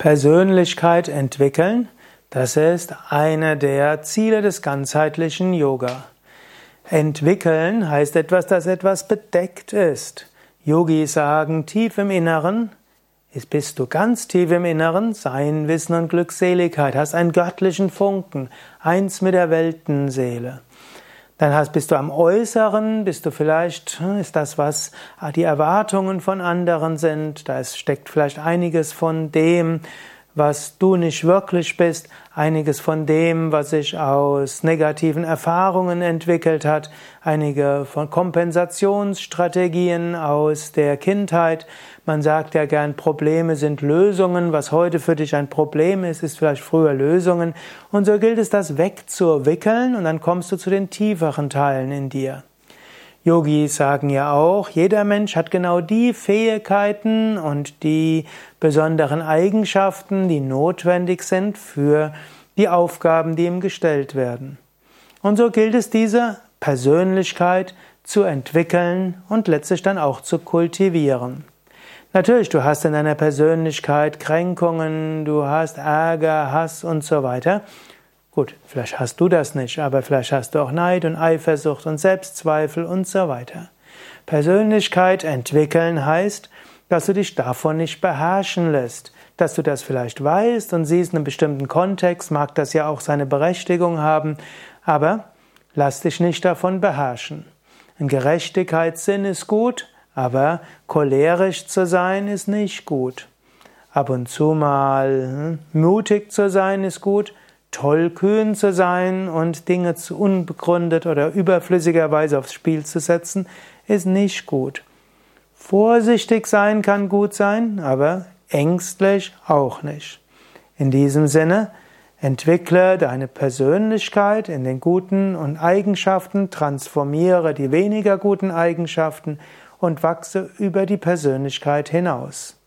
Persönlichkeit entwickeln, das ist einer der Ziele des ganzheitlichen Yoga. Entwickeln heißt etwas, das etwas bedeckt ist. Yogis sagen, tief im Inneren bist du ganz tief im Inneren, Sein, Wissen und Glückseligkeit, hast einen göttlichen Funken, eins mit der Weltenseele. Dann hast, bist du am Äußeren, bist du vielleicht, hm, ist das, was die Erwartungen von anderen sind, da steckt vielleicht einiges von dem, was du nicht wirklich bist, einiges von dem, was sich aus negativen Erfahrungen entwickelt hat, einige von Kompensationsstrategien aus der Kindheit. Man sagt ja gern, Probleme sind Lösungen. Was heute für dich ein Problem ist, ist vielleicht früher Lösungen. Und so gilt es, das wegzuwickeln und dann kommst du zu den tieferen Teilen in dir. Yogis sagen ja auch, jeder Mensch hat genau die Fähigkeiten und die besonderen Eigenschaften, die notwendig sind für die Aufgaben, die ihm gestellt werden. Und so gilt es, diese Persönlichkeit zu entwickeln und letztlich dann auch zu kultivieren. Natürlich, du hast in deiner Persönlichkeit Kränkungen, du hast Ärger, Hass und so weiter. Gut, vielleicht hast du das nicht, aber vielleicht hast du auch Neid und Eifersucht und Selbstzweifel und so weiter. Persönlichkeit entwickeln heißt, dass du dich davon nicht beherrschen lässt, dass du das vielleicht weißt und siehst in einem bestimmten Kontext, mag das ja auch seine Berechtigung haben, aber lass dich nicht davon beherrschen. Ein Gerechtigkeitssinn ist gut, aber cholerisch zu sein ist nicht gut. Ab und zu mal hm, mutig zu sein ist gut, tollkühn zu sein und Dinge zu unbegründet oder überflüssigerweise aufs Spiel zu setzen, ist nicht gut. Vorsichtig sein kann gut sein, aber ängstlich auch nicht. In diesem Sinne, entwickle deine Persönlichkeit in den guten und Eigenschaften, transformiere die weniger guten Eigenschaften und wachse über die Persönlichkeit hinaus.